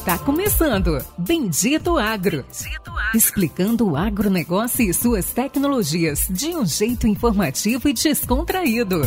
Está começando Bendito Agro. Bendito Agro. Explicando o agronegócio e suas tecnologias de um jeito informativo e descontraído.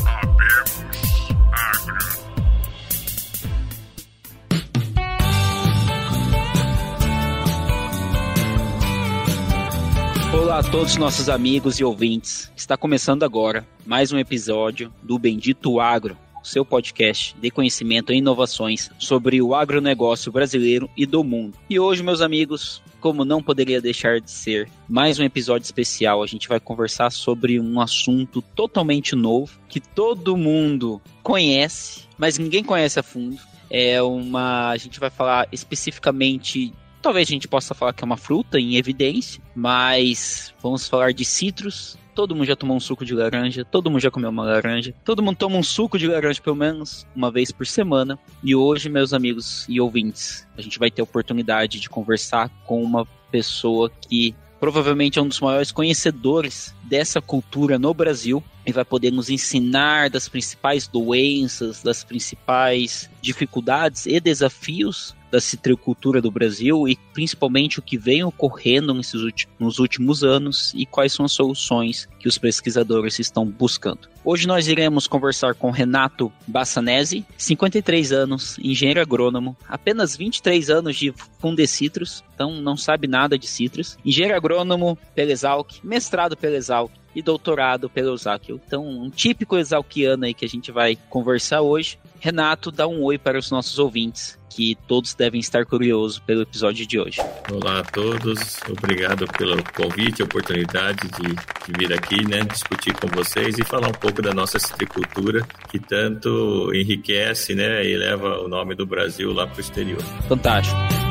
Olá a todos nossos amigos e ouvintes. Está começando agora mais um episódio do Bendito Agro, seu podcast de conhecimento e inovações sobre o agronegócio brasileiro e do mundo. E hoje, meus amigos, como não poderia deixar de ser, mais um episódio especial. A gente vai conversar sobre um assunto totalmente novo que todo mundo conhece, mas ninguém conhece a fundo. É uma. A gente vai falar especificamente Talvez a gente possa falar que é uma fruta em evidência, mas vamos falar de citros, Todo mundo já tomou um suco de laranja, todo mundo já comeu uma laranja, todo mundo toma um suco de laranja pelo menos uma vez por semana. E hoje, meus amigos e ouvintes, a gente vai ter a oportunidade de conversar com uma pessoa que provavelmente é um dos maiores conhecedores dessa cultura no Brasil e vai poder nos ensinar das principais doenças, das principais dificuldades e desafios da citricultura do Brasil e principalmente o que vem ocorrendo nesses nos últimos anos e quais são as soluções que os pesquisadores estão buscando. Hoje nós iremos conversar com Renato Bassanese, 53 anos, engenheiro agrônomo, apenas 23 anos de Fundecitrus, então não sabe nada de citros, engenheiro agrônomo pela Exalc, mestrado pela Exalc, e doutorado pelo Exalc. Então, um típico exalquiano aí que a gente vai conversar hoje. Renato, dá um oi para os nossos ouvintes, que todos devem estar curiosos pelo episódio de hoje. Olá a todos, obrigado pelo convite, a oportunidade de, de vir aqui, né, discutir com vocês e falar um pouco da nossa citricultura, que tanto enriquece, né, e leva o nome do Brasil lá para o exterior. Fantástico.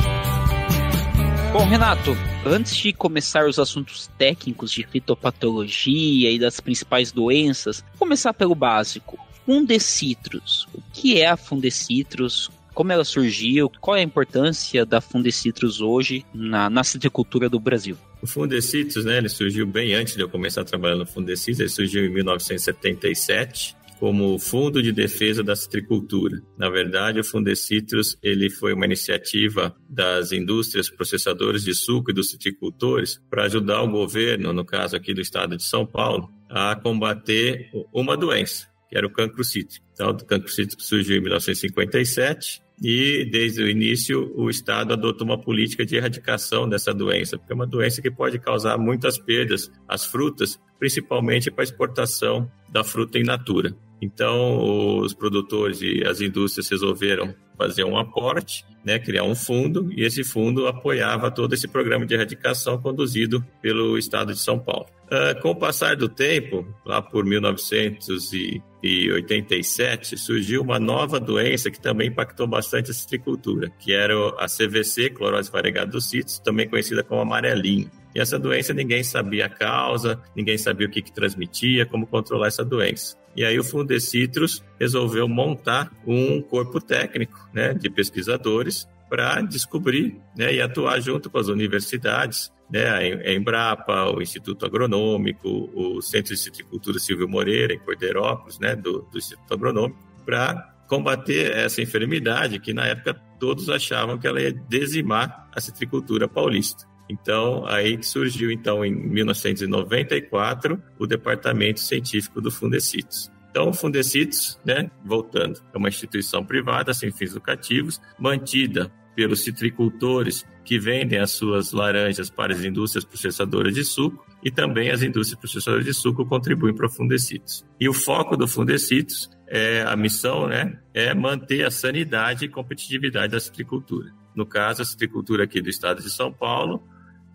Bom, Renato, antes de começar os assuntos técnicos de fitopatologia e das principais doenças, começar pelo básico. Fundecitrus. O que é a Fundecitrus? Como ela surgiu? Qual é a importância da Fundecitrus hoje na, na citricultura do Brasil? O Fundecitrus, né, ele surgiu bem antes de eu começar a trabalhar no Fundecitrus, ele surgiu em 1977 como Fundo de Defesa da Citricultura. Na verdade, o Fundecitrus ele foi uma iniciativa das indústrias processadoras de suco e dos citricultores para ajudar o governo, no caso aqui do estado de São Paulo, a combater uma doença, que era o cancro cítrico. Então, o cancro cítrico surgiu em 1957 e desde o início o Estado adotou uma política de erradicação dessa doença, porque é uma doença que pode causar muitas perdas às frutas, principalmente para exportação da fruta in natura. Então, os produtores e as indústrias resolveram fazer um aporte, né, criar um fundo, e esse fundo apoiava todo esse programa de erradicação conduzido pelo Estado de São Paulo. Uh, com o passar do tempo, lá por 1987, surgiu uma nova doença que também impactou bastante a citricultura, que era a CVC, clorose variegada dos cítricos, também conhecida como amarelinho. E essa doença ninguém sabia a causa, ninguém sabia o que, que transmitia, como controlar essa doença. E aí o Fundecitrus resolveu montar um corpo técnico né, de pesquisadores para descobrir né, e atuar junto com as universidades, né, a Embrapa, o Instituto Agronômico, o Centro de Citricultura Silvio Moreira, em Cordeirópolis, né, do, do Instituto Agronômico, para combater essa enfermidade que na época todos achavam que ela ia dizimar a citricultura paulista. Então, aí surgiu, então, em 1994, o Departamento Científico do Fundecitos. Então, o Fundecitos, né, voltando, é uma instituição privada sem fins lucrativos, mantida pelos citricultores que vendem as suas laranjas para as indústrias processadoras de suco e também as indústrias processadoras de suco contribuem para o Fundecitos. E o foco do Fundecitos é a missão, né, é manter a sanidade e competitividade da citricultura. No caso, a citricultura aqui do estado de São Paulo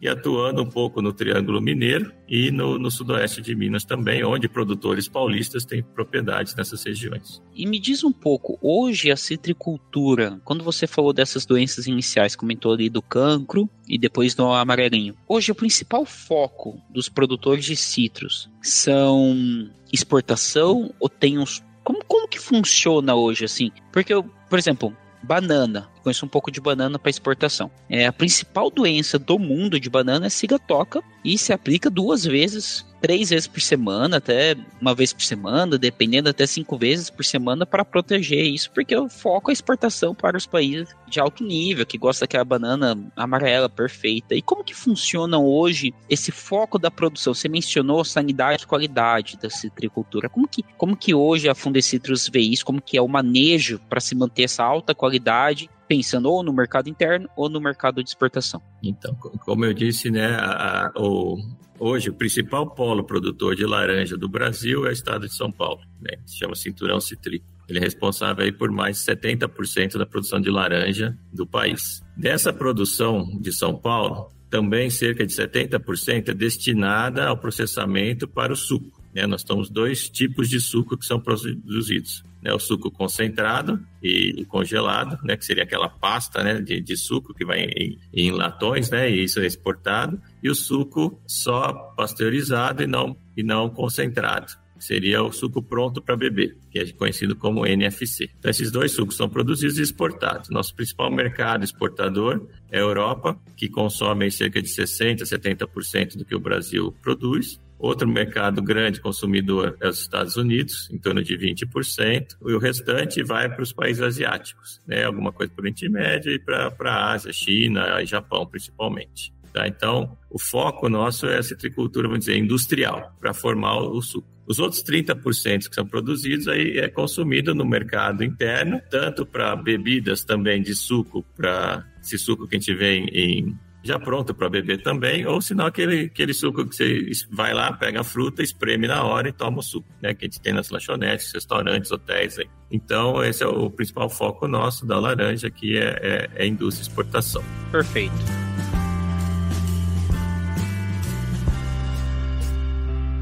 e atuando um pouco no Triângulo Mineiro e no, no, sudoeste de Minas também, onde produtores paulistas têm propriedades nessas regiões. E me diz um pouco, hoje a citricultura, quando você falou dessas doenças iniciais, comentou ali do cancro e depois do amarelinho. Hoje o principal foco dos produtores de citros são exportação ou tem uns como, como que funciona hoje assim? Porque, por exemplo, banana. Conheço um pouco de banana para exportação. É, a principal doença do mundo de banana é cigatoca e se aplica duas vezes três vezes por semana, até uma vez por semana, dependendo até cinco vezes por semana para proteger isso, porque o foco é a exportação para os países de alto nível, que gosta daquela banana amarela perfeita. E como que funciona hoje esse foco da produção? Você mencionou sanidade e qualidade da citricultura. Como que, como que hoje a Fundecitrus vê isso? Como que é o manejo para se manter essa alta qualidade pensando ou no mercado interno ou no mercado de exportação. Então, como eu disse, né, a, a, o, Hoje, o principal polo produtor de laranja do Brasil é o estado de São Paulo, né? se chama Cinturão Citrícola. Ele é responsável aí por mais de 70% da produção de laranja do país. Dessa produção de São Paulo, também cerca de 70% é destinada ao processamento para o suco. Né? Nós temos dois tipos de suco que são produzidos né, o suco concentrado e, congelado, né, que seria aquela pasta né, de, de suco que vai em, em, latões, né, e isso é exportado, e o suco só pasteurizado e não, e não concentrado. Seria o suco pronto para beber, que é conhecido como NFC. Então, esses dois sucos são produzidos e exportados. Nosso principal mercado exportador é a Europa, que consome cerca de 60%, 70% do que o Brasil produz. Outro mercado grande consumidor é os Estados Unidos, em torno de 20%, e o restante vai para os países asiáticos, né? alguma coisa para o Oriente Médio e para a Ásia, China e Japão principalmente. Tá? Então, o foco nosso é a citricultura, vamos dizer, industrial, para formar o suco. Os outros 30% que são produzidos aí é consumido no mercado interno, tanto para bebidas também de suco, para esse suco que a gente vê em já pronto para beber também, ou senão aquele, aquele suco que você vai lá, pega a fruta, espreme na hora e toma o suco, né? Que a gente tem nas lanchonetes, restaurantes, hotéis aí. Então, esse é o principal foco nosso da laranja, que é, é, é indústria e exportação. Perfeito.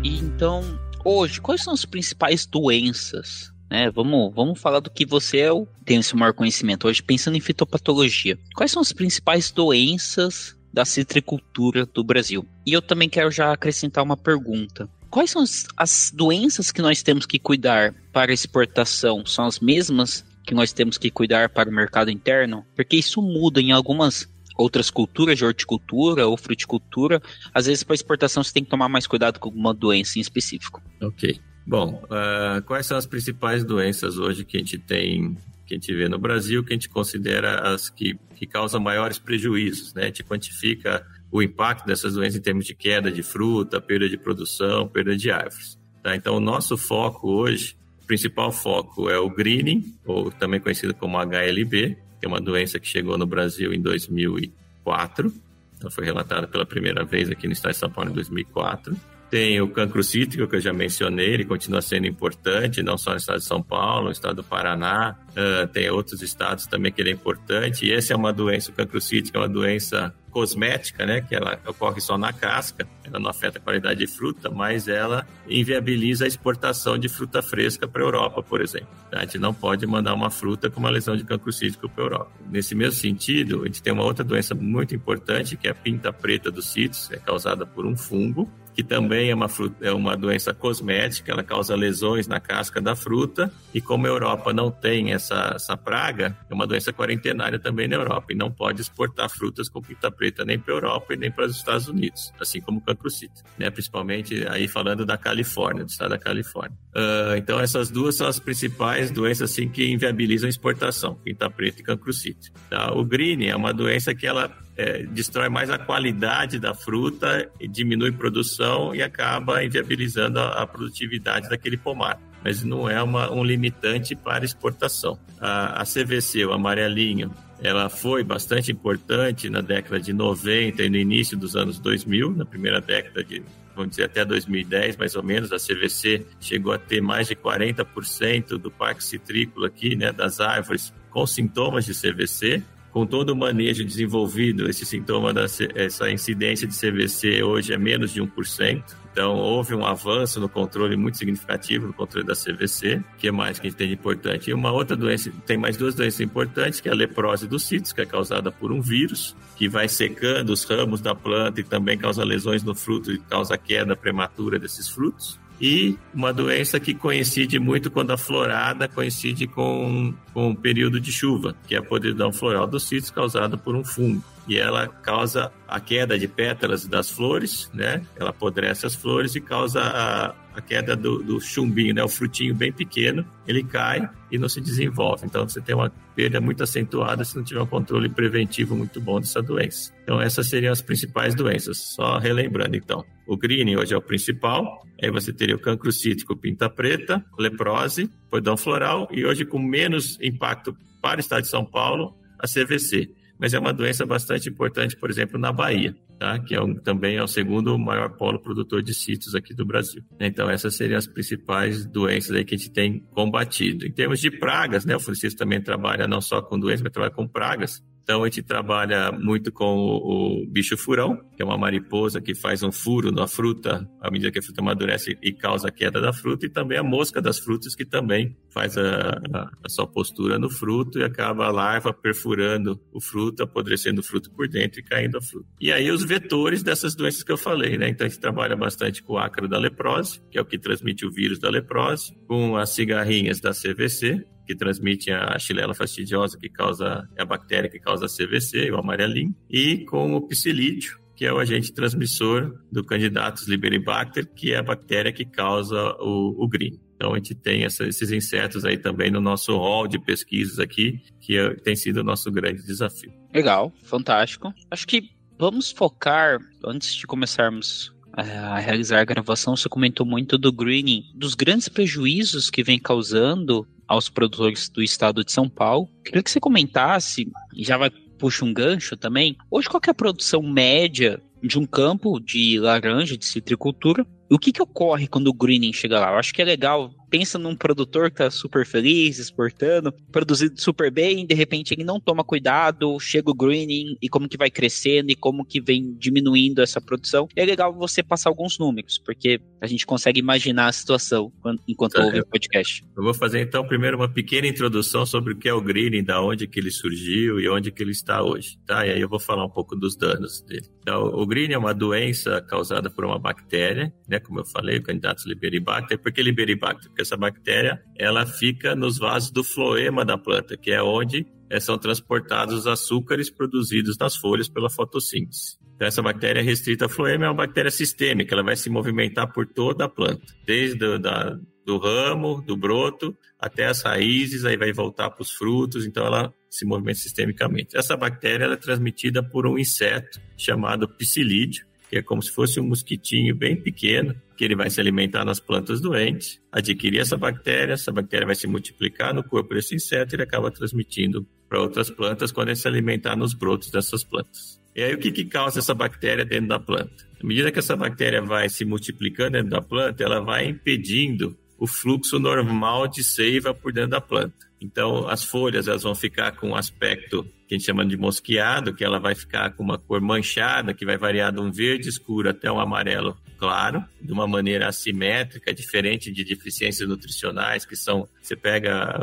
Então, hoje, quais são as principais doenças né? Vamos, vamos falar do que você é o, tem esse maior conhecimento hoje, pensando em fitopatologia. Quais são as principais doenças da citricultura do Brasil? E eu também quero já acrescentar uma pergunta. Quais são as, as doenças que nós temos que cuidar para exportação? São as mesmas que nós temos que cuidar para o mercado interno? Porque isso muda em algumas outras culturas de horticultura ou fruticultura. Às vezes, para exportação, você tem que tomar mais cuidado com alguma doença em específico. Ok. Bom, uh, quais são as principais doenças hoje que a gente tem, que a gente vê no Brasil, que a gente considera as que, que causam maiores prejuízos, né? A gente quantifica o impacto dessas doenças em termos de queda de fruta, perda de produção, perda de árvores. Tá? Então, o nosso foco hoje, o principal foco é o greening, ou também conhecido como HLB, que é uma doença que chegou no Brasil em 2004. Ela foi relatada pela primeira vez aqui no estado de São Paulo em 2004. Tem o cancro cítrico, que eu já mencionei, ele continua sendo importante, não só no estado de São Paulo, no estado do Paraná, uh, tem outros estados também que ele é importante. E essa é uma doença, o cancro cítrico é uma doença cosmética, né, que ela ocorre só na casca, ela não afeta a qualidade de fruta, mas ela inviabiliza a exportação de fruta fresca para a Europa, por exemplo. A gente não pode mandar uma fruta com uma lesão de cancro cítrico para a Europa. Nesse mesmo sentido, a gente tem uma outra doença muito importante, que é a pinta preta dos cítricos, é causada por um fungo, que também é uma, fruta, é uma doença cosmética, ela causa lesões na casca da fruta, e como a Europa não tem essa, essa praga, é uma doença quarentenária também na Europa, e não pode exportar frutas com pinta preta nem para a Europa e nem para os Estados Unidos, assim como o cancrocito, né? principalmente aí falando da Califórnia, do estado da Califórnia. Uh, então essas duas são as principais doenças assim, que inviabilizam a exportação, pinta preta e cancrocito. Tá? O green é uma doença que ela é, destrói mais a qualidade da fruta, diminui produção e acaba inviabilizando a, a produtividade daquele pomar. Mas não é uma, um limitante para exportação. A, a CVC, o amarelinho, ela foi bastante importante na década de 90 e no início dos anos 2000, na primeira década de vamos dizer, até 2010, mais ou menos, a CVC chegou a ter mais de 40% do parque citrícola aqui, né, das árvores com sintomas de CVC com todo o manejo desenvolvido, esse sintoma, da, essa incidência de CVC hoje é menos de 1%. Então, houve um avanço no controle muito significativo no controle da CVC. Que mais que a gente tem de importante? E uma outra doença, tem mais duas doenças importantes, que é a leprose dos cítricos, que é causada por um vírus, que vai secando os ramos da planta e também causa lesões no fruto e causa queda prematura desses frutos. E uma doença que coincide muito quando a florada coincide com, com o período de chuva, que é a podridão floral dos sítios causada por um fungo e ela causa a queda de pétalas das flores, né? Ela apodrece as flores e causa a, a queda do, do, chumbinho, né? O frutinho bem pequeno, ele cai e não se desenvolve. Então você tem uma perda muito acentuada se não tiver um controle preventivo muito bom dessa doença. Então essas seriam as principais doenças. Só relembrando então, o greening hoje é o principal. Aí você teria o cancro cítrico, pinta preta, leprose, podão floral e hoje com menos impacto para o estado de São Paulo, a CVC mas é uma doença bastante importante, por exemplo, na Bahia, tá? que é um, também é o segundo maior polo produtor de sítios aqui do Brasil. Então, essas seriam as principais doenças aí que a gente tem combatido. Em termos de pragas, né, o Francisco também trabalha não só com doenças, mas trabalha com pragas. Então a gente trabalha muito com o, o, bicho furão, que é uma mariposa que faz um furo na fruta à medida que a fruta amadurece e causa a queda da fruta, e também a mosca das frutas, que também faz a, a, a sua postura no fruto e acaba a larva perfurando o fruto, apodrecendo o fruto por dentro e caindo a fruta. E aí os vetores dessas doenças que eu falei, né? Então a gente trabalha bastante com o ácaro da leprose, que é o que transmite o vírus da leprose, com as cigarrinhas da CVC, que transmite a Xylella fastidiosa, que causa é a bactéria que causa a CVC, o amarelinho, e com o psilídeo, que é o agente transmissor do Candidatus liberibacter, que é a bactéria que causa o, o green. Então a gente tem essa, esses insetos aí também no nosso hall de pesquisas aqui, que é, tem sido o nosso grande desafio. Legal, fantástico. Acho que vamos focar, antes de começarmos a realizar a gravação, você comentou muito do greening, dos grandes prejuízos que vem causando aos produtores do estado de São Paulo. Queria que você comentasse, já vai puxa um gancho também. Hoje, qual é a produção média de um campo de laranja, de citricultura? O que, que ocorre quando o greening chega lá? Eu acho que é legal pensa num produtor que tá super feliz, exportando, produzindo super bem, de repente ele não toma cuidado, chega o greening e como que vai crescendo e como que vem diminuindo essa produção. é legal você passar alguns números, porque a gente consegue imaginar a situação enquanto tá, ouve o podcast. Eu vou fazer então primeiro uma pequena introdução sobre o que é o greening, da onde que ele surgiu e onde que ele está hoje, tá? E aí eu vou falar um pouco dos danos dele. Então, o greening é uma doença causada por uma bactéria, né, como eu falei, o candidato Liberibacter. Por que Liberibacter? Porque essa bactéria ela fica nos vasos do floema da planta, que é onde eh, são transportados os açúcares produzidos nas folhas pela fotossíntese. Então, essa bactéria restrita a floema é uma bactéria sistêmica, ela vai se movimentar por toda a planta, desde da, do ramo, do broto, até as raízes, aí vai voltar para os frutos, então ela se movimenta sistemicamente. Essa bactéria é transmitida por um inseto chamado psilídeo, que é como se fosse um mosquitinho bem pequeno, que ele vai se alimentar nas plantas doentes, adquirir essa bactéria, essa bactéria vai se multiplicar no corpo desse inseto e ele acaba transmitindo para outras plantas quando ele se alimentar nos brotos dessas plantas. E aí o que, que causa essa bactéria dentro da planta? À medida que essa bactéria vai se multiplicando dentro da planta, ela vai impedindo o fluxo normal de seiva por dentro da planta. Então, as folhas elas vão ficar com um aspecto que a gente chama de mosqueado, que ela vai ficar com uma cor manchada, que vai variar de um verde escuro até um amarelo claro, de uma maneira assimétrica, diferente de deficiências nutricionais, que são, você pega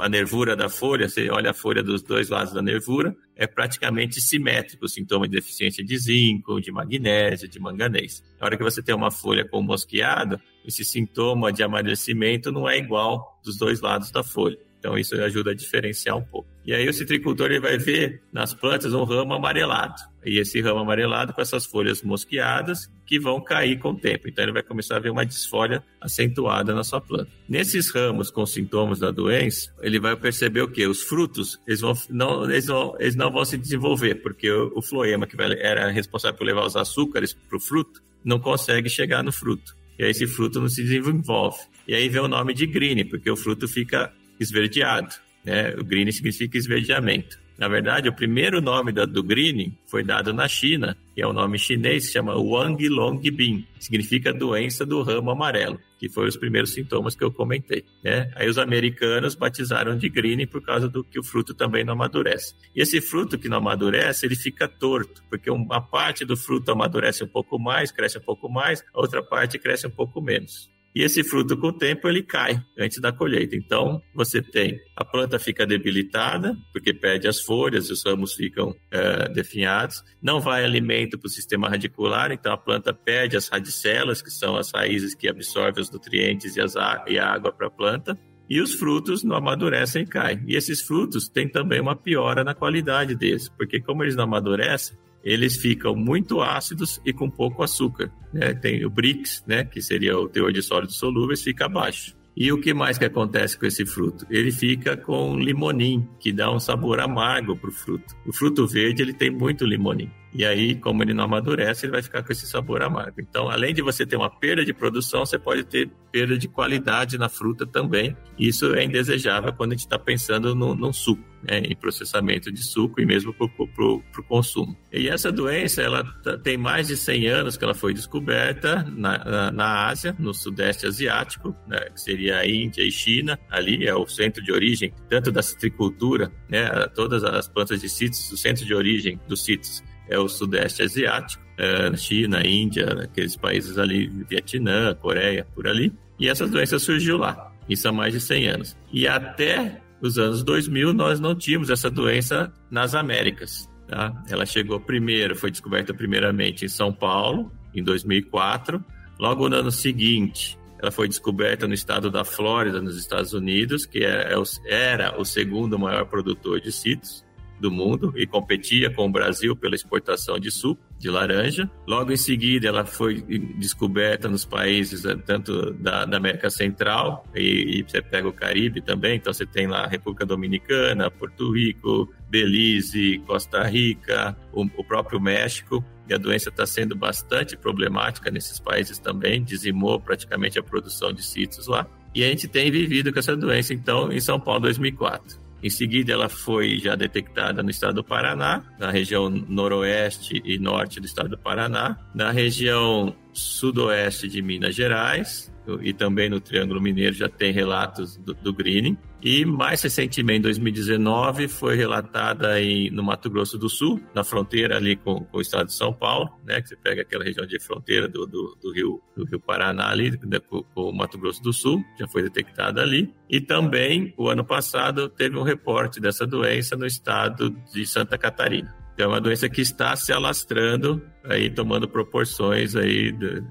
a nervura da folha, você olha a folha dos dois lados da nervura, é praticamente simétrico o sintoma de deficiência de zinco, de magnésio, de manganês. Na hora que você tem uma folha com mosqueado, esse sintoma de amadurecimento não é igual dos dois lados da folha. Então isso ajuda a diferenciar um pouco. E aí o citricultor ele vai ver nas plantas um ramo amarelado. E esse ramo amarelado com essas folhas mosqueadas que vão cair com o tempo. Então ele vai começar a ver uma desfolha acentuada na sua planta. Nesses ramos com sintomas da doença, ele vai perceber o que? Os frutos eles, vão, não, eles, vão, eles não vão se desenvolver, porque o, o floema, que era responsável por levar os açúcares para o fruto, não consegue chegar no fruto. E aí esse fruto não se desenvolve. E aí vem o nome de green, porque o fruto fica esverdeado. Né? O green significa esverdeamento. Na verdade, o primeiro nome do green foi dado na China, que é o um nome chinês, chama Wang Long Bin, significa doença do ramo amarelo, que foram os primeiros sintomas que eu comentei. Né? Aí os americanos batizaram de green por causa do que o fruto também não amadurece. E esse fruto que não amadurece, ele fica torto, porque uma parte do fruto amadurece um pouco mais, cresce um pouco mais, a outra parte cresce um pouco menos. E esse fruto com o tempo ele cai antes da colheita. Então você tem a planta fica debilitada porque perde as folhas, os ramos ficam é, definhados, não vai alimento para o sistema radicular, então a planta perde as radicelas que são as raízes que absorvem os nutrientes e, as, e a água para a planta e os frutos não amadurecem e caem. E esses frutos têm também uma piora na qualidade deles, porque como eles não amadurecem, eles ficam muito ácidos e com pouco açúcar. Né? Tem o BRICS, né, que seria o teor de sólidos solúveis, fica abaixo. E o que mais que acontece com esse fruto? Ele fica com limonim, que dá um sabor amargo para o fruto. O fruto verde ele tem muito limonim. E aí, como ele não amadurece, ele vai ficar com esse sabor amargo. Então, além de você ter uma perda de produção, você pode ter perda de qualidade na fruta também. Isso é indesejável quando a gente está pensando no, no suco, né, em processamento de suco e mesmo para o consumo. E essa doença, ela tem mais de 100 anos que ela foi descoberta na, na, na Ásia, no Sudeste Asiático, né, que seria a Índia e China. Ali é o centro de origem tanto da citricultura, né, todas as plantas de cítrus, o centro de origem dos cítrus é o Sudeste Asiático, é, China, Índia, aqueles países ali, Vietnã, Coreia, por ali. E essa doença surgiu lá. Isso há mais de 100 anos. E até os anos 2000 nós não tínhamos essa doença nas Américas. Tá? Ela chegou primeiro, foi descoberta primeiramente em São Paulo, em 2004. Logo no ano seguinte, ela foi descoberta no estado da Flórida, nos Estados Unidos, que é, é era o segundo maior produtor de cítrus do mundo e competia com o Brasil pela exportação de suco de laranja. Logo em seguida, ela foi descoberta nos países eh, tanto da, da América Central e, e, você pega o Caribe também. Então, você tem lá a República Dominicana, Porto Rico, Belize, Costa Rica, o, o próprio México. E a doença está sendo bastante problemática nesses países também, dizimou praticamente a produção de cítrus lá. E a gente tem vivido com essa doença, então, em São Paulo 2004. Em seguida, ela foi já detectada no estado do Paraná, na região noroeste e norte do estado do Paraná, na região sudoeste de Minas Gerais, e também no Triângulo Mineiro já tem relatos do, do greening. E mais recentemente, em 2019, foi relatada aí no Mato Grosso do Sul, na fronteira ali com, com o estado de São Paulo, né? Que você pega aquela região de fronteira do, do, do rio, do rio Paraná ali, né, com, com, o Mato Grosso do Sul, já foi detectada ali. E também, o ano passado, teve um reporte dessa doença no estado de Santa Catarina. É uma doença que está se alastrando, aí tomando proporções aí de,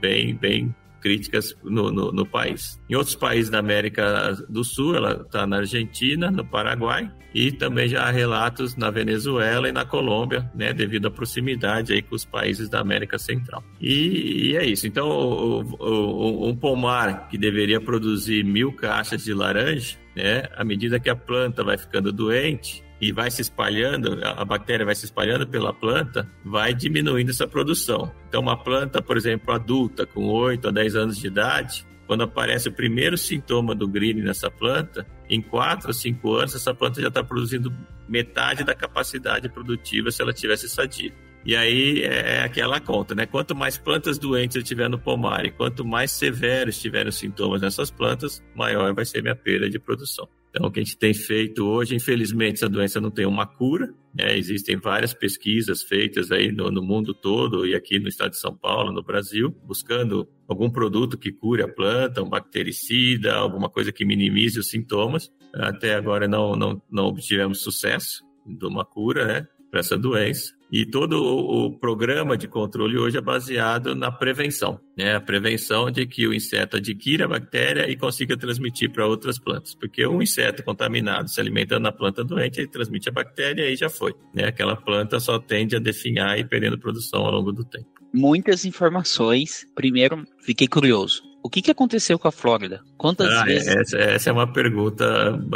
bem, bem críticas no, no, no, país. Em outros países da América do Sul, ela está na Argentina, no Paraguai e também já há relatos na Venezuela e na Colômbia, né, devido à proximidade aí com os países da América Central. E, e é isso. Então, o, o, um pomar que deveria produzir mil caixas de laranja, né, à medida que a planta vai ficando doente, e vai se espalhando, a bactéria vai se espalhando pela planta, vai diminuindo essa produção. Então, uma planta, por exemplo, adulta, com 8 a 10 anos de idade, quando aparece o primeiro sintoma do green nessa planta, em 4 ou 5 anos, essa planta já está produzindo metade da capacidade produtiva se ela tivesse sadia. E aí é aquela conta, né? Quanto mais plantas doentes eu tiver no pomar e quanto mais severos tiverem os sintomas nessas plantas, maior vai ser minha perda de produção. Então, o que a gente tem feito hoje, infelizmente, essa doença não tem uma cura. Né? Existem várias pesquisas feitas aí no, no, mundo todo e aqui no estado de São Paulo, no Brasil, buscando algum produto que cure a planta, um bactericida, alguma coisa que minimize os sintomas. Até agora não, não, não obtivemos sucesso de uma cura né, para essa doença. E todo o, programa de controle hoje é baseado na prevenção, né? A prevenção de que o inseto adquira a bactéria e consiga transmitir para outras plantas. Porque um inseto contaminado se alimentando na planta doente, ele transmite a bactéria e já foi. Né? Aquela planta só tende a definhar e perdendo produção ao longo do tempo. Muitas informações. Primeiro, fiquei curioso. O que, que aconteceu com a Flórida? Quantas ah, vezes? Essa, essa, é uma pergunta.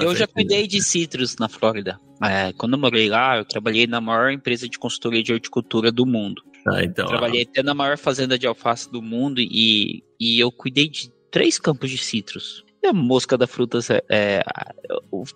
Eu já cuidei de citros na Flórida. É, quando eu morei lá, eu trabalhei na maior empresa de consultoria de horticultura do mundo. Ah, então, trabalhei até na maior fazenda de alface do mundo e, e eu cuidei de três campos de citros. E a mosca da frutas é, é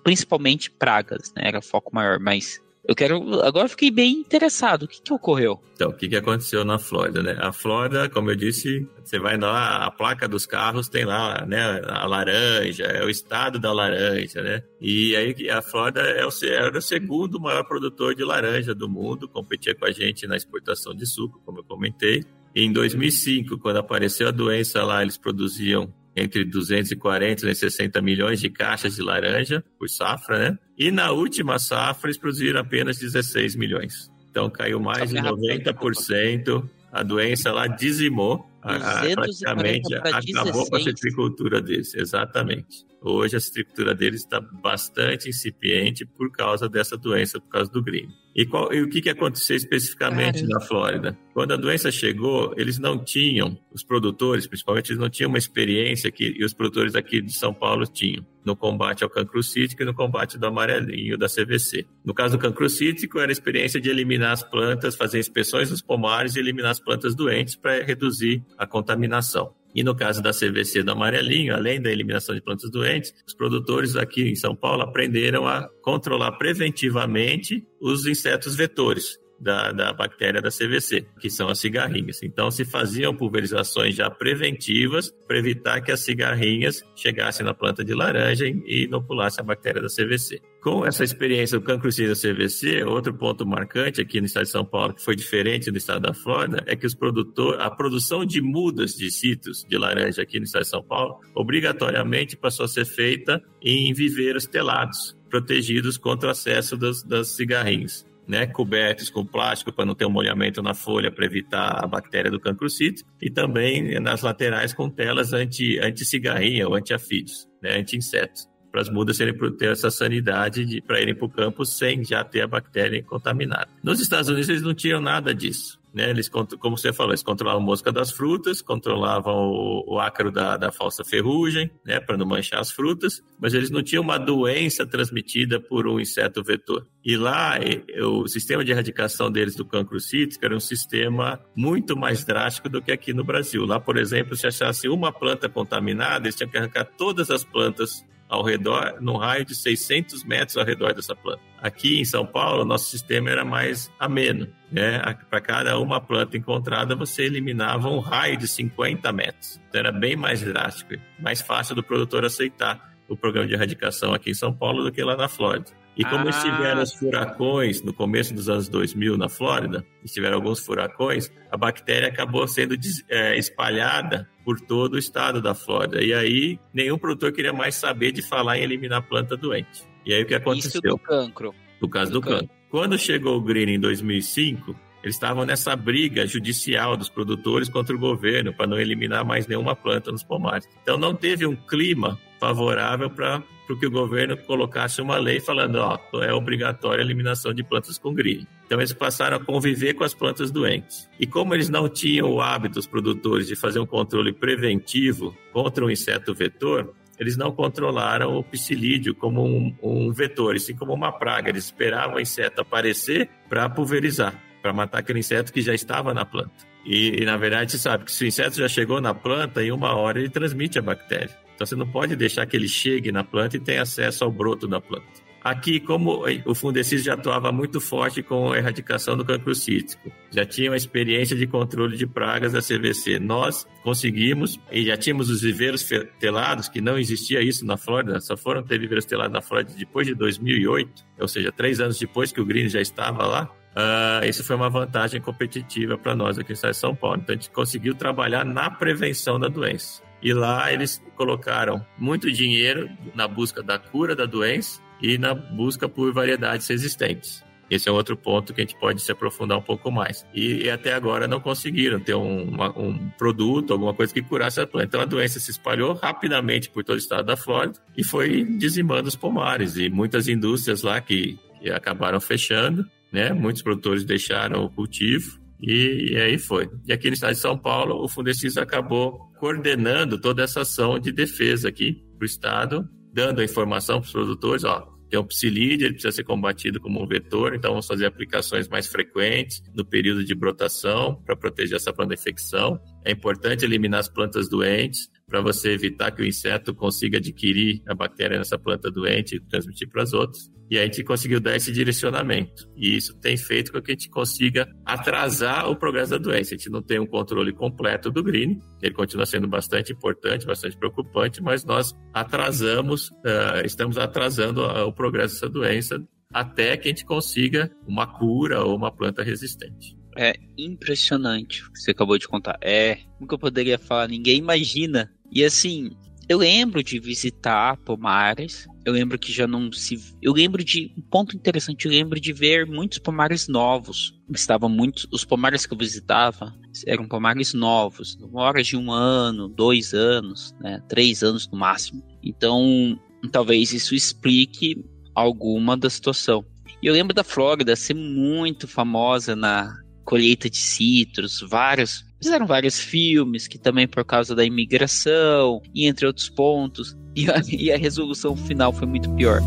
principalmente pragas, né? Era foco maior, mas eu quero. Agora fiquei bem interessado. O que, que ocorreu? Então, o que, que aconteceu na Flórida, né? A Flórida, como eu disse, você vai lá, a placa dos carros tem lá, né? A laranja, é o estado da laranja, né? E aí a Flórida é o, era o segundo maior produtor de laranja do mundo, competia com a gente na exportação de suco, como eu comentei. Em 2005, quando apareceu a doença lá, eles produziam entre 240 e 260 milhões de caixas de laranja por safra, né? E na última safra eles produziram apenas 16 milhões. Então caiu mais de 90%. A doença lá dizimou, praticamente acabou com a citricultura deles. Exatamente. Hoje a estrutura deles está bastante incipiente por causa dessa doença, por causa do green. E, qual, e o que, que aconteceu especificamente Cara. na Flórida? Quando a doença chegou, eles não tinham, os produtores principalmente, eles não tinham uma experiência que e os produtores aqui de São Paulo tinham no combate ao cancro cítico e no combate do amarelinho da CVC. No caso do cancro cítico, era a experiência de eliminar as plantas, fazer inspeções nos pomares e eliminar as plantas doentes para reduzir a contaminação. E no caso da CVC do amarelinho, além da eliminação de plantas doentes, os produtores aqui em São Paulo aprenderam a controlar preventivamente os insetos vetores da, da bactéria da CVC, que são as cigarrinhas. Então, se faziam pulverizações já preventivas para evitar que as cigarrinhas chegassem na planta de laranja e inoculassem a bactéria da CVC. Com essa experiência do cancro da CVC, outro ponto marcante aqui no estado de São Paulo, que foi diferente do estado da Flórida, é que os produtores, a produção de mudas de citros de laranja aqui no estado de São Paulo, obrigatoriamente passou a ser feita em viveiros telados, protegidos contra o acesso das, das cigarrinhas né, cobertos com plástico para não ter um molhamento na folha para evitar a bactéria do cancrocito e também nas laterais com telas anti, anti-cigarrinha ou anti-afídeos, né, anti-insetos, para as mudas terem, ter essa sanidade para irem para o campo sem já ter a bactéria contaminada. Nos Estados Unidos eles não tinham nada disso. Né? Eles, como você falou, eles controlavam a mosca das frutas, controlavam o, o ácaro da, da falsa ferrugem, né? para não manchar as frutas, mas eles não tinham uma doença transmitida por um inseto vetor. E lá, o sistema de erradicação deles do cancro cítrico era um sistema muito mais drástico do que aqui no Brasil. Lá, por exemplo, se achasse uma planta contaminada, eles tinham que arrancar todas as plantas ao redor, num raio de 600 metros ao redor dessa planta. Aqui em São Paulo, nosso sistema era mais ameno. Né? Para cada uma planta encontrada, você eliminava um raio de 50 metros. Então era bem mais drástico, mais fácil do produtor aceitar o programa de erradicação aqui em São Paulo do que lá na Flórida. E como ah. estiveram os furacões no começo dos anos 2000 na Flórida, estiveram alguns furacões, a bactéria acabou sendo é, espalhada por todo o estado da Flórida. E aí nenhum produtor queria mais saber de falar em eliminar planta doente. E aí o que aconteceu? Isso do cancro. No caso do, do cancro. cancro. Quando chegou o Green em 2005, eles estavam nessa briga judicial dos produtores contra o governo para não eliminar mais nenhuma planta nos pomares. Então não teve um clima favorável para que o governo colocasse uma lei falando, ó, é obrigatória a eliminação de plantas com green. Então eles passaram a conviver com as plantas doentes. E como eles não tinham o hábito, os produtores, de fazer um controle preventivo contra um inseto vetor, eles não controlaram o psilídeo como um, um vetor, assim como uma praga. Eles esperavam o inseto aparecer para pulverizar para matar aquele inseto que já estava na planta. E, e, na verdade, você sabe que se o inseto já chegou na planta, em uma hora ele transmite a bactéria. Então você não pode deixar que ele chegue na planta e tenha acesso ao broto da planta. Aqui, como o Fundecid já atuava muito forte com a erradicação do cancro cítico, já tinha uma experiência de controle de pragas da CVC. Nós conseguimos, e já tínhamos os viveiros telados, que não existia isso na Flórida, só foram ter viveiros telados na Flórida depois de 2008, ou seja, três anos depois que o Green já estava lá. Uh, isso foi uma vantagem competitiva para nós aqui de São Paulo. Então, a gente conseguiu trabalhar na prevenção da doença. E lá eles colocaram muito dinheiro na busca da cura da doença e na busca por variedades resistentes. Esse é outro ponto que a gente pode se aprofundar um pouco mais. E, e até agora não conseguiram ter um, uma, um, produto, alguma coisa que curasse a planta. Então a doença se espalhou rapidamente por todo o estado da Flórida e foi dizimando os pomares. E muitas indústrias lá que, que acabaram fechando né? Muitos produtores deixaram o cultivo e, e, aí foi. E aqui no estado de São Paulo, o Fundecis acabou coordenando toda essa ação de defesa aqui para o estado, dando a informação para os produtores, ó, tem um psilídeo, ele precisa ser combatido como um vetor, então vamos fazer aplicações mais frequentes no período de brotação para proteger essa planta da infecção. É importante eliminar as plantas doentes, para você evitar que o inseto consiga adquirir a bactéria nessa planta doente e transmitir para as outras. E a gente conseguiu dar esse direcionamento. E isso tem feito com que a gente consiga atrasar o progresso da doença. A gente não tem um controle completo do green, ele continua sendo bastante importante, bastante preocupante, mas nós atrasamos, uh, estamos atrasando o progresso dessa doença até que a gente consiga uma cura ou uma planta resistente. É impressionante o que você acabou de contar. É, nunca poderia falar, ninguém imagina. E assim, eu lembro de visitar pomares. Eu lembro que já não se. Eu lembro de. Um ponto interessante, eu lembro de ver muitos pomares novos. Estavam muitos. Os pomares que eu visitava eram pomares novos. Horas de um ano, dois anos, né? Três anos no máximo. Então, talvez isso explique alguma da situação. E eu lembro da Flórida ser muito famosa na colheita de citros, vários. Fizeram vários filmes que também por causa da imigração e entre outros pontos. E a, e a resolução final foi muito pior.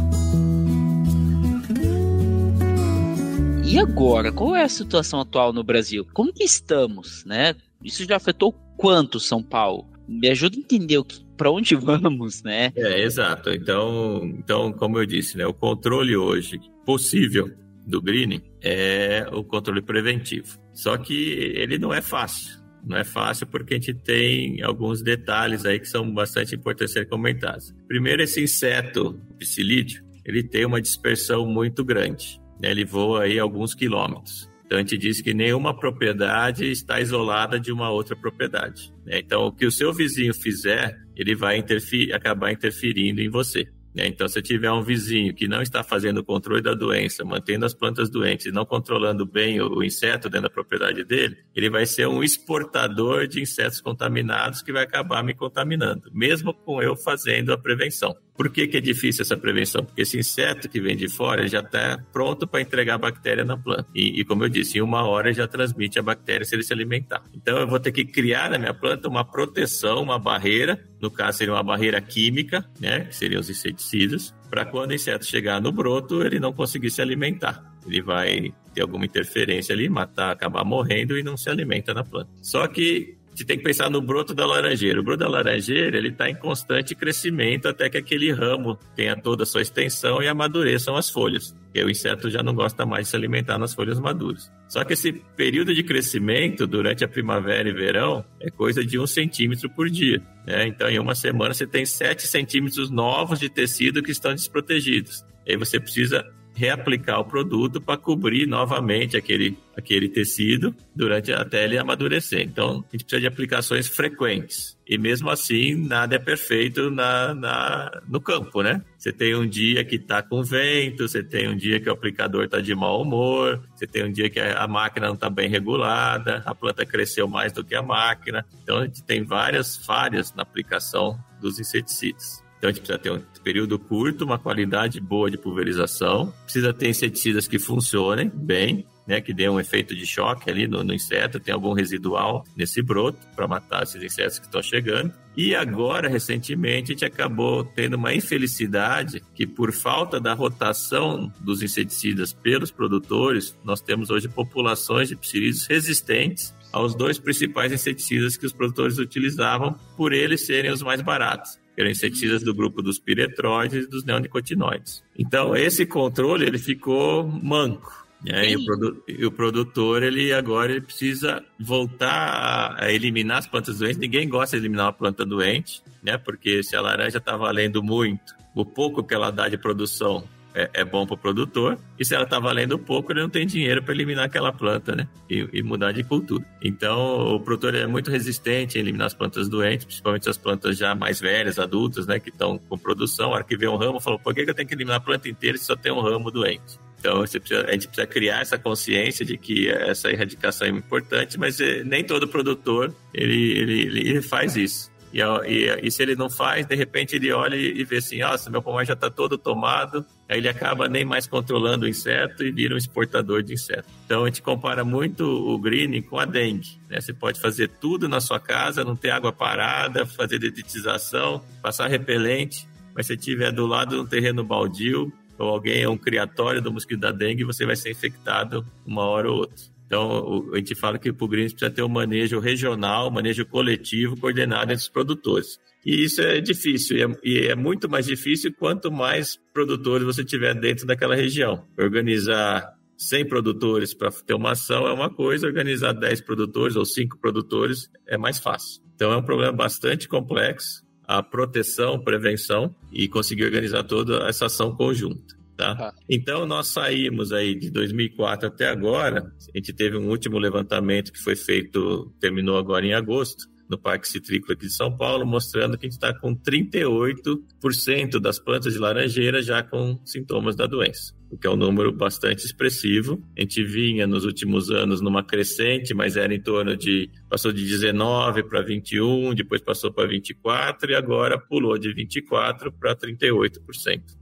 E agora, qual é a situação atual no Brasil? Como que estamos, né? Isso já afetou quanto São Paulo? Me ajuda a entender o que para onde vamos, né? É, exato. Então, então, como eu disse, né, o controle hoje possível do greening é o controle preventivo. Só que ele não é fácil. Não é fácil porque a gente tem alguns detalhes aí que são bastante importantes ser comentados. Primeiro, esse inseto psilídeo, ele tem uma dispersão muito grande. Né? Ele voa aí alguns quilômetros. Então a gente diz que nenhuma propriedade está isolada de uma outra propriedade. Né? Então o que o seu vizinho fizer, ele vai interferir, acabar interferindo em você. Né? Então, se tiver um vizinho que não está fazendo o controle da doença, mantendo as plantas doentes e não controlando bem o inseto dentro da propriedade dele, ele vai ser um exportador de insetos contaminados que vai acabar me contaminando, mesmo com eu fazendo a prevenção. Por que, que é difícil essa prevenção? Porque esse inseto que vem de fora já está pronto para entregar a bactéria na planta. E, e, como eu disse, em uma hora já transmite a bactéria se ele se alimentar. Então eu vou ter que criar na minha planta uma proteção, uma barreira, no caso seria uma barreira química, né, que seriam os inseticidas, para quando o inseto chegar no broto, ele não conseguir se alimentar. Ele vai ter alguma interferência ali, matar, acabar morrendo e não se alimenta na planta. Só que gente tem que pensar no broto da laranjeira. O broto da laranjeira ele está em constante crescimento até que aquele ramo tenha toda a sua extensão e amadureçam as folhas. Porque o inseto já não gosta mais de se alimentar nas folhas maduras. Só que esse período de crescimento durante a primavera e verão é coisa de um centímetro por dia. Né? Então, em uma semana, você tem sete centímetros novos de tecido que estão desprotegidos. E aí você precisa reaplicar o produto para cobrir novamente aquele, aquele tecido durante até ele amadurecer. Então, a gente precisa de aplicações frequentes. E mesmo assim, nada é perfeito na, na, no campo, né? Você tem um dia que está com vento, você tem um dia que o aplicador está de mau humor, você tem um dia que a, máquina não está bem regulada, a planta cresceu mais do que a máquina. Então, a gente tem várias falhas na aplicação dos inseticidas. Então a gente precisa ter um período curto, uma qualidade boa de pulverização, precisa ter inseticidas que funcionem bem, né, que dê um efeito de choque ali no, no inseto, tem algum residual nesse broto para matar esses insetos que estão chegando. E agora, recentemente, a gente acabou tendo uma infelicidade que, por falta da rotação dos inseticidas pelos produtores, nós temos hoje populações de psilídeos resistentes aos dois principais inseticidas que os produtores utilizavam, por eles serem os mais baratos eram inseticidas do grupo dos piretróides e dos neonicotinoides. Então, esse controle ele ficou manco. Né? E, o produ e, o produtor, ele agora ele precisa voltar a eliminar as plantas doentes. Ninguém gosta de eliminar uma planta doente, né? porque se a laranja está valendo muito, o pouco que ela dá de produção é, é bom para o produtor. E se ela está valendo pouco, ele não tem dinheiro para eliminar aquela planta, né? E, e, mudar de cultura. Então, o produtor é muito resistente a eliminar as plantas doentes, principalmente as plantas já mais velhas, adultas, né? Que estão com produção. A hora que vê um ramo, falou: por que, que eu tenho que eliminar a planta inteira se só tem um ramo doente? Então, precisa, a gente precisa criar essa consciência de que essa erradicação é importante, mas eh, nem todo produtor ele, ele, ele faz isso. E, e, e, se ele não faz, de repente ele olha e vê assim, nossa, meu pomar já está todo tomado, aí ele acaba nem mais controlando o inseto e vira um exportador de inseto. Então a gente compara muito o green com a dengue. Né? Você pode fazer tudo na sua casa, não ter água parada, fazer dedetização, passar repelente, mas se tiver do lado de um terreno baldio, ou alguém é um criatório do mosquito da dengue, você vai ser infectado uma hora ou outra. Então, a gente fala que o Greens precisa ter um manejo regional, um manejo coletivo, coordenado entre os produtores. E isso é difícil, e é, e é, muito mais difícil quanto mais produtores você tiver dentro daquela região. Organizar 100 produtores para ter uma ação é uma coisa, organizar 10 produtores ou 5 produtores é mais fácil. Então, é um problema bastante complexo, a proteção, prevenção e conseguir organizar toda essa ação conjunta. Tá? tá? Então, nós saímos aí de 2004 até agora, a gente teve um último levantamento que foi feito, terminou agora em agosto, no Parque Citrícola aqui de São Paulo, mostrando que a gente está com 38% das plantas de laranjeira já com sintomas da doença o que é um número bastante expressivo. A gente vinha nos últimos anos numa crescente, mas era em torno de passou de 19 para 21, depois passou para 24 e agora pulou de 24 para 38%.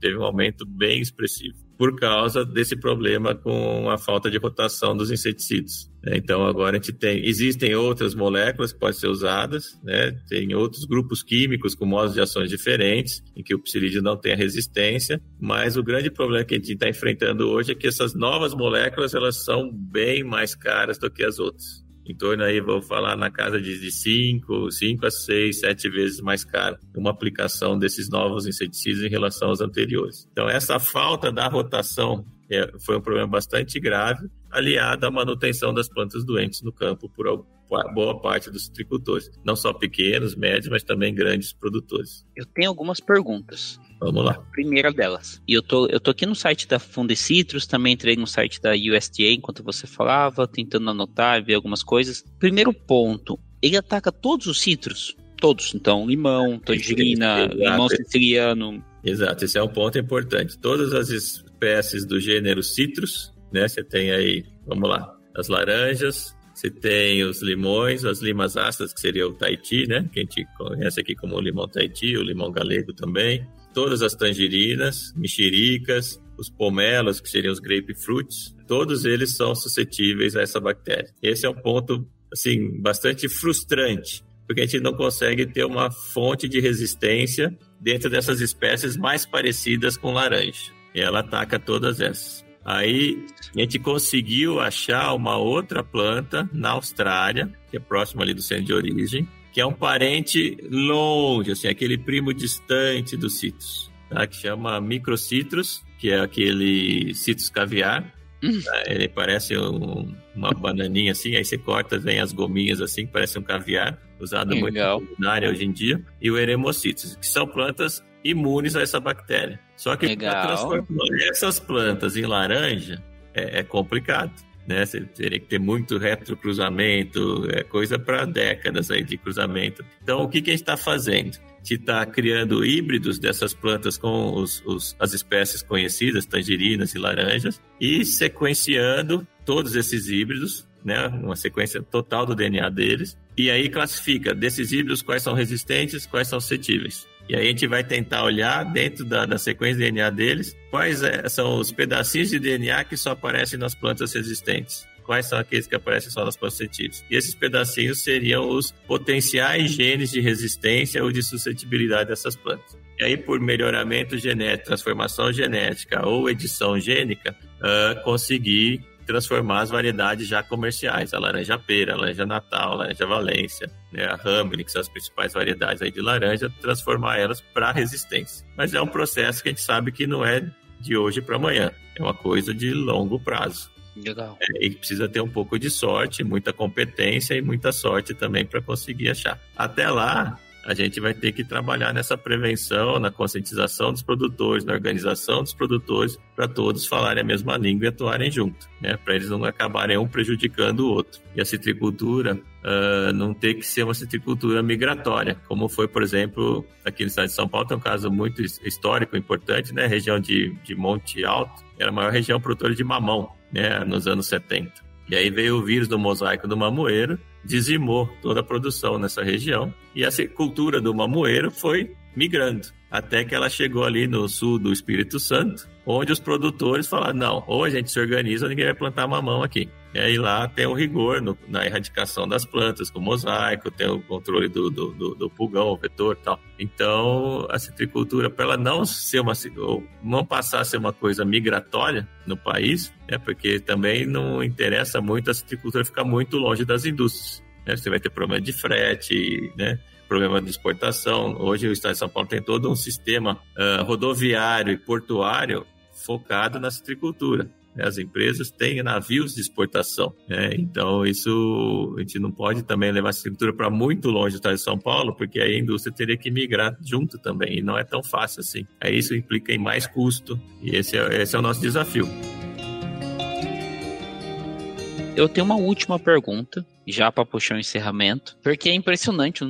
Teve um aumento bem expressivo por causa desse problema com a falta de rotação dos inseticidas. Né? Então agora a gente tem, existem outras moléculas que podem ser usadas, né? tem outros grupos químicos com modos de ações diferentes, em que o psilídeo não tem a resistência, mas o grande problema que a gente está enfrentando hoje é que essas novas moléculas elas são bem mais caras do que as outras em torno aí, vou falar na casa de 5, 5 a 6, 7 vezes mais caro uma aplicação desses novos inseticidas em relação aos anteriores. Então, essa falta da rotação é, foi um problema bastante grave, aliado à manutenção das plantas doentes no campo por boa parte dos citricultores, não só pequenos, médios, mas também grandes produtores. Eu tenho algumas perguntas. Vamos lá. primeira delas. E eu tô, eu tô aqui no site da Fundecitrus, também entrei no site da USDA enquanto você falava, tentando anotar, ver algumas coisas. Primeiro ponto, ele ataca todos os citros? Todos, então, limão, tangerina, limão siciliano. Exato, esse é um ponto importante. Todas as espécies do gênero citrus, né? Você tem aí, vamos lá, as laranjas, você tem os limões, as limas ácidas, que seria o Tahiti, né? Que a gente conhece aqui como limão Tahiti, o limão galego também todas as tangerinas, mexericas, os pomelos, que seriam os grapefruits, todos eles são suscetíveis a essa bactéria. Esse é um ponto, assim, bastante frustrante, porque a gente não consegue ter uma fonte de resistência dentro dessas espécies mais parecidas com laranja. E ela ataca todas essas. Aí a gente conseguiu achar uma outra planta na Austrália, que é próxima ali do centro de origem, que é um parente longe, assim, aquele primo distante dos citrus, tá? que chama microcitrus, que é aquele citrus caviar. Hum. Tá? Ele parece um, uma bananinha assim, aí você corta, vem as gominhas assim, que parece um caviar, usado Legal. muito na área hoje em dia. E o eremocitrus, que são plantas imunes a essa bactéria. Só que para transformar essas plantas em laranja é, é complicado né? Você teria que ter muito retrocruzamento, é coisa para décadas aí de cruzamento. Então, o que, que a gente está fazendo? Gente está criando híbridos dessas plantas com os, os, as espécies conhecidas, tangerinas e laranjas, e sequenciando todos esses híbridos, né? Uma sequência total do DNA deles, e aí classifica desses híbridos quais são resistentes, quais são suscetíveis. E aí a gente vai tentar olhar dentro da, da sequência de DNA deles quais é, são os pedacinhos de DNA que só aparecem nas plantas resistentes quais são aqueles que aparecem só nas plantas suscetíveis. E esses pedacinhos seriam os potenciais genes de resistência ou de suscetibilidade dessas plantas. E aí, por melhoramento genético, transformação genética ou edição gênica, uh, conseguir transformar as variedades já comerciais, a laranja pera, a laranja natal, a laranja valência, né, a Hamlin, que são as principais variedades aí de laranja, transformar elas para resistência. Mas é um processo que a gente sabe que não é de hoje para amanhã, é uma coisa de longo prazo. Legal. É, e precisa ter um pouco de sorte, muita competência e muita sorte também para conseguir achar. Até lá, a gente vai ter que trabalhar nessa prevenção, na conscientização dos produtores, na organização dos produtores, para todos falarem a mesma língua e atuarem junto, né? para eles não acabarem um prejudicando o outro. E a citricultura uh, não ter que ser uma citricultura migratória, como foi, por exemplo, aqui no estado de São Paulo, tem um caso muito histórico, importante, né? região de, de Monte Alto, era a maior região produtora de mamão né? nos anos 70. E aí veio o vírus do mosaico do mamoeiro, dizimou toda a produção nessa região. E essa cultura do mamoeiro foi migrando até que ela chegou ali no sul do Espírito Santo, onde os produtores falaram: não, ou a gente se organiza, ou ninguém vai plantar mamão aqui. E aí lá tem o rigor no, na erradicação das plantas, com mosaico, tem o controle do, do, do, do pulgão, o vetor e tal. Então, a citricultura, para ela não ser uma não passar a ser uma coisa migratória no país, é porque também não interessa muito a citricultura ficar muito longe das indústrias. Né? Você vai ter problema de frete, né? Problema de exportação. Hoje o Estado de São Paulo tem todo um sistema uh, rodoviário e portuário focado na citricultura. né, as empresas têm navios de exportação. Né? Então, isso a gente não pode também levar essa estrutura para muito longe de São Paulo, porque aí a indústria teria que migrar junto também, e não é tão fácil assim. Aí isso implica em mais custo, e esse é, esse é o nosso desafio. Eu tenho uma última pergunta, já para puxar o um encerramento, porque é impressionante,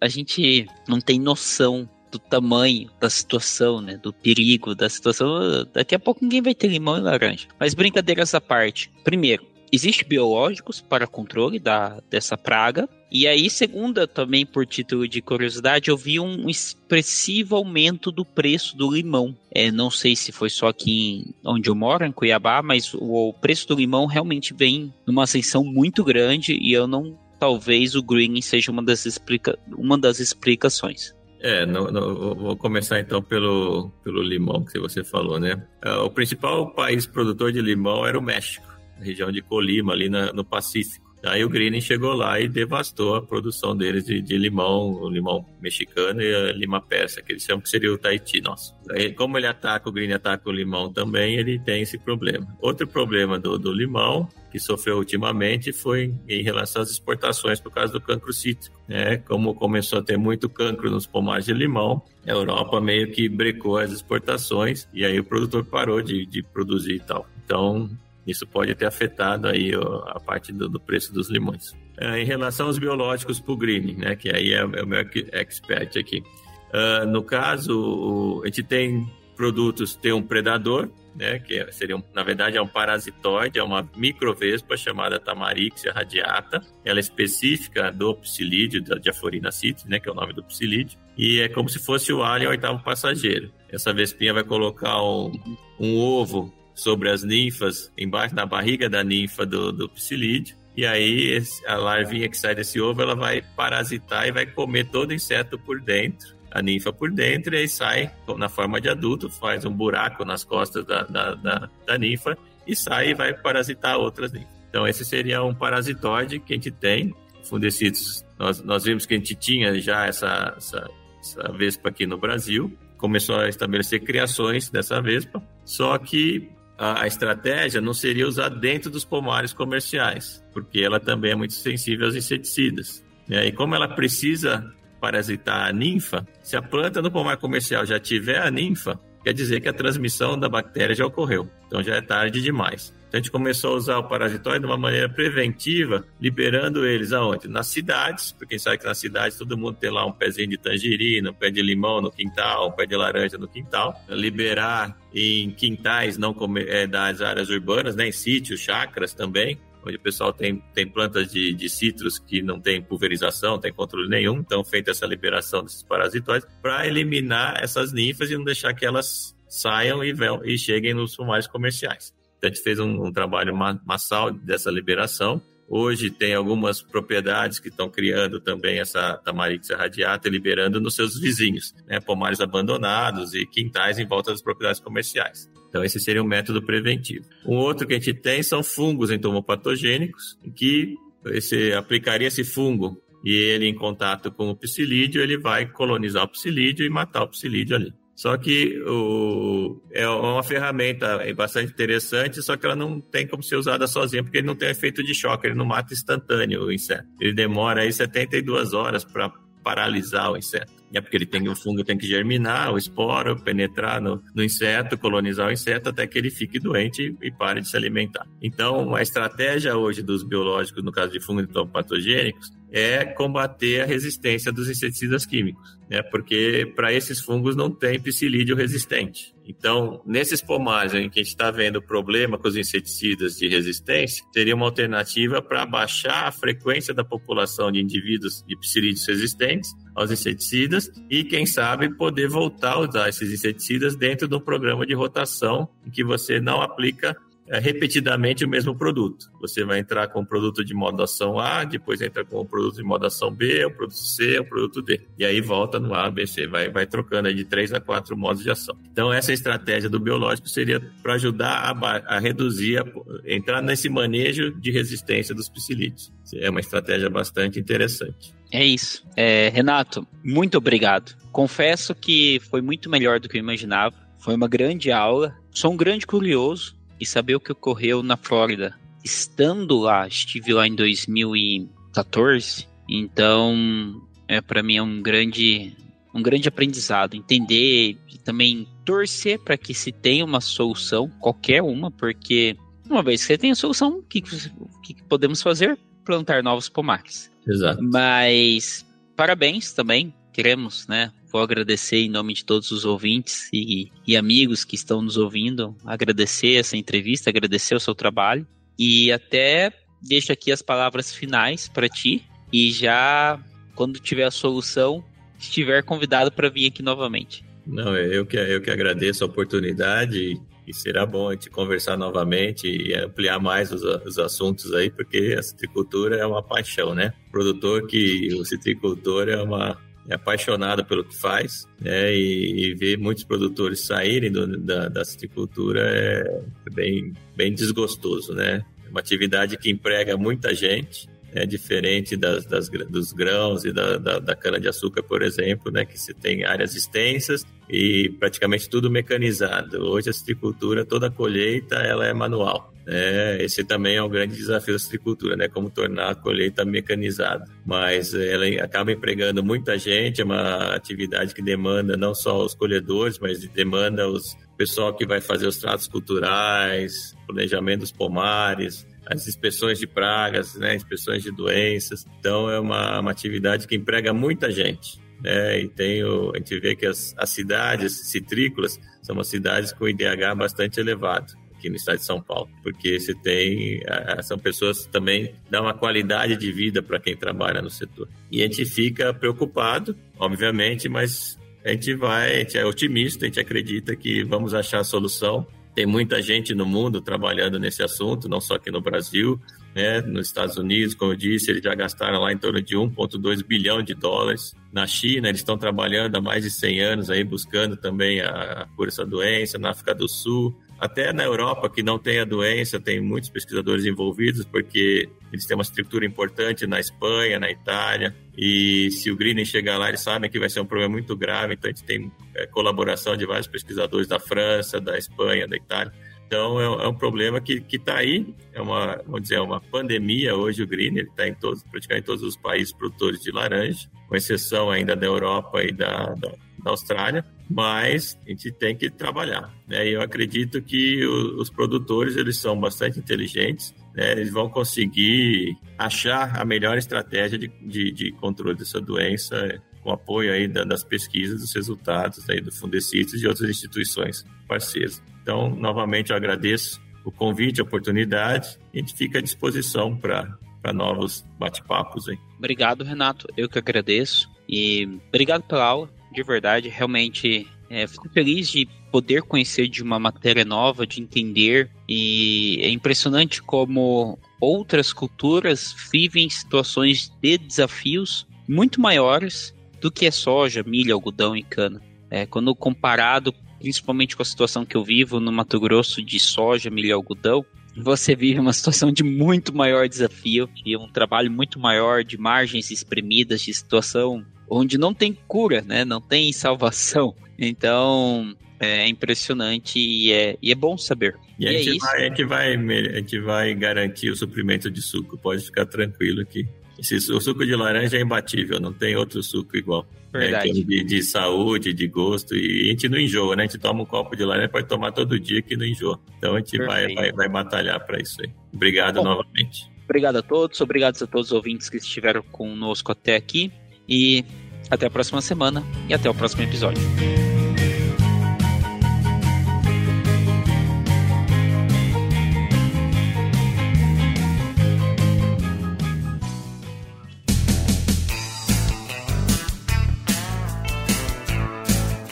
a gente não tem noção do tamanho da situação, né? Do perigo da situação. Daqui a pouco ninguém vai ter limão e laranja. Mas brincadeiras à parte. Primeiro, Existem biológicos para controle da, dessa praga. E aí, segunda, também por título de curiosidade, eu vi um expressivo aumento do preço do limão. É, não sei se foi só aqui onde eu moro, em Cuiabá, mas o, o preço do limão realmente vem numa ascensão muito grande e eu não. Talvez o green seja uma das, explica, uma das explicações. É, no, no, vou começar então pelo, pelo limão que você falou, né? É, o principal país produtor de limão era o México região de Colima, ali na, no Pacífico. Aí o Green chegou lá e devastou a produção deles de, de, limão, o limão mexicano e a lima persa, que eles chamam que seria o Tahiti nosso. Aí, como ele ataca, o Green ataca o limão também, ele tem esse problema. Outro problema do, do limão, que sofreu ultimamente, foi em relação às exportações por causa do cancro cítrico. Né? Como começou a ter muito cancro nos pomares de limão, a Europa meio que brecou as exportações e aí o produtor parou de, de produzir e tal. Então, isso pode ter afetado aí a parte do, do preço dos limões. É, em relação aos biológicos para o greening, né, que aí é, é, o meu expert aqui. Uh, no caso, a gente tem produtos, tem um predador, né, que seria, um, na verdade, é um parasitoide, é uma microvespa chamada Tamarixia radiata. Ela é específica do psilídeo, da diaforina citrus, né, que é o nome do psilídeo, e é como se fosse o alien oitavo passageiro. Essa vespinha vai colocar um, um ovo sobre as ninfas, embaixo na barriga da ninfa do, do psilídeo. E aí a larvinha que sai desse ovo, ela vai parasitar e vai comer todo inseto por dentro, a ninfa por dentro, e aí sai na forma de adulto, faz um buraco nas costas da, da, da, da ninfa e sai e vai parasitar outras ninfas. Então esse seria um parasitóide que a gente tem, fundecidos. Nós, nós vimos que a gente tinha já essa, essa, essa vespa aqui no Brasil, começou a estabelecer criações dessa vespa, só que a, a estratégia não seria usar dentro dos pomares comerciais, porque ela também é muito sensível aos inseticidas. Né? E como ela precisa parasitar a ninfa, se a planta no pomar comercial já tiver a ninfa, quer dizer que a transmissão da bactéria já ocorreu. Então já é tarde demais. Então a gente começou a usar o parasitóide de uma maneira preventiva, liberando eles aonde? Nas cidades, porque quem sabe que nas cidades todo mundo tem lá um pezinho de tangerina, um pé de limão no quintal, um pé de laranja no quintal. Liberar em quintais não é, das áreas urbanas, né, em sítios, chacras também, onde o pessoal tem, tem plantas de, de citros que não tem pulverização, tem controle nenhum, então feita essa liberação desses parasitóides para eliminar essas ninfas e não deixar que elas saiam e, e cheguem nos pomares comerciais. Então, a gente fez um, um trabalho massal dessa liberação. Hoje tem algumas propriedades que estão criando também essa tamarixia radiata, liberando nos seus vizinhos, né? pomares abandonados e quintais em volta das propriedades comerciais. Então, esse seria um método preventivo. Um outro que a gente tem são fungos entomopatogênicos, que esse, aplicaria esse fungo e ele em contato com o psilídeo, ele vai colonizar o psilídeo e matar o psilídeo ali. Só que o, é uma ferramenta bastante interessante, só que ela não tem como ser usada sozinha, porque ele não tem efeito de choque, ele não mata instantâneo o inseto. Ele demora aí 72 horas para paralisar o inseto. É porque ele tem o fungo tem que germinar, o esporo, penetrar no, no inseto, colonizar o inseto até que ele fique doente e, e pare de se alimentar. Então, a estratégia hoje dos biológicos, no caso de fungos patogênicos, é combater a resistência dos inseticidas químicos, né? Porque para esses fungos não tem psilídeo resistente. Então, nesses pomares em que a gente está vendo problema com os inseticidas de resistência, seria uma alternativa para baixar a frequência da população de indivíduos de psilídeos resistentes aos inseticidas e, quem sabe, poder voltar a usar esses inseticidas dentro de um programa de rotação em que você não aplica repetidamente o mesmo produto. Você vai entrar com o produto de modação A, depois entra com o produto de modação B, o produto C, o produto D. E aí volta no A, B, C. Vai, vai trocando de três a quatro modos de ação. Então, essa estratégia do biológico seria para ajudar a, a reduzir, a, entrar nesse manejo de resistência dos psilídeos. É uma estratégia bastante interessante. É isso. É, Renato, muito obrigado. Confesso que foi muito melhor do que eu imaginava. Foi uma grande aula. Sou um grande curioso e saber o que ocorreu na Flórida. Estando lá, estive lá em 2014, então é para mim é um grande um grande aprendizado, entender e também torcer para que se tenha uma solução, qualquer uma, porque uma vez que você tem a solução, o que, que podemos fazer? Plantar novos pomares. Exato. Mas parabéns também, queremos, né? Vou agradecer em nome de todos os ouvintes e, e amigos que estão nos ouvindo, agradecer essa entrevista, agradecer o seu trabalho e até deixo aqui as palavras finais para ti e já quando tiver a solução, estiver convidado para vir aqui novamente. Não, eu que, eu que agradeço a oportunidade e será bom a gente conversar novamente e ampliar mais os, os assuntos aí, porque a citricultura é uma paixão, né? O produtor que, o citricultor é uma, é pelo que faz, né? E, e ver muitos produtores saírem do, da, da citricultura é bem, bem desgostoso, né? É uma atividade que emprega muita gente, é diferente das, das, dos grãos e da, da, da cana-de-açúcar, por exemplo, né, que se tem áreas extensas e praticamente tudo mecanizado. Hoje a citricultura, toda a colheita, ela é manual. É, esse também é um grande desafio da citricultura, né? Como tornar a colheita mecanizada. Mas ela acaba empregando muita gente, é uma atividade que demanda não só os colhedores, mas demanda os pessoal que vai fazer os tratos culturais, planejamento dos pomares, as inspeções de pragas, né, inspeções de doenças. Então, é uma, uma atividade que emprega muita gente. Né? E tem o, a gente vê que as, as cidades citrícolas são umas cidades com IDH bastante elevado aqui no estado de São Paulo, porque você tem são pessoas que também dão uma qualidade de vida para quem trabalha no setor. E a gente fica preocupado, obviamente, mas a gente vai, a gente é otimista, a gente acredita que vamos achar a solução tem muita gente no mundo trabalhando nesse assunto, não só aqui no Brasil, né? Nos Estados Unidos, como eu disse, eles já gastaram lá em torno de 1,2 bilhão de dólares. Na China, eles estão trabalhando há mais de 100 anos aí, buscando também a cura dessa doença. Na África do Sul, até na Europa, que não tem a doença, tem muitos pesquisadores envolvidos, porque eles têm uma estrutura importante na Espanha, na Itália, e se o greening chegar lá, eles sabem que vai ser um problema muito grave, então a gente tem é, colaboração de vários pesquisadores da França, da Espanha, da Itália. Então é, é um problema que está aí, é uma, vamos dizer, é uma pandemia hoje o green, ele está em todos, praticamente em todos os países produtores de laranja, com exceção ainda da Europa e da, da da Austrália, mas a gente tem que trabalhar. Né? Eu acredito que os produtores eles são bastante inteligentes, né? eles vão conseguir achar a melhor estratégia de, de, de controle dessa doença com apoio aí da, das pesquisas, dos resultados aí do Fundecitos e de outras instituições parceiras. Então, novamente, eu agradeço o convite, a oportunidade, a gente fica à disposição para novos bate-papos. Obrigado, Renato. Eu que agradeço. E obrigado pela aula de verdade. Realmente é, fico feliz de poder conhecer de uma matéria nova, de entender. E é impressionante como outras culturas vivem situações de desafios muito maiores do que é soja, milho, algodão e cana. É, quando comparado principalmente com a situação que eu vivo no Mato Grosso de soja, milho e algodão, você vive uma situação de muito maior desafio e um trabalho muito maior de margens espremidas, de situação onde não tem cura, né? Não tem salvação. Então, é impressionante e é, e é bom saber. E, e a, gente é vai, a, gente vai, a gente vai garantir o suprimento de suco, pode ficar tranquilo aqui. Esse, o suco de laranja é imbatível, não tem outro suco igual. É, Verdade. É, de, de, saúde, de gosto, e a gente não enjoa, né? A gente toma um copo de laranja, pode tomar todo dia que não enjoa. Então a gente vai, vai, vai batalhar para isso aí. Obrigado Bom, novamente. Obrigado a todos, obrigado a todos os ouvintes que estiveram conosco até aqui. E até a próxima semana e até o próximo episódio.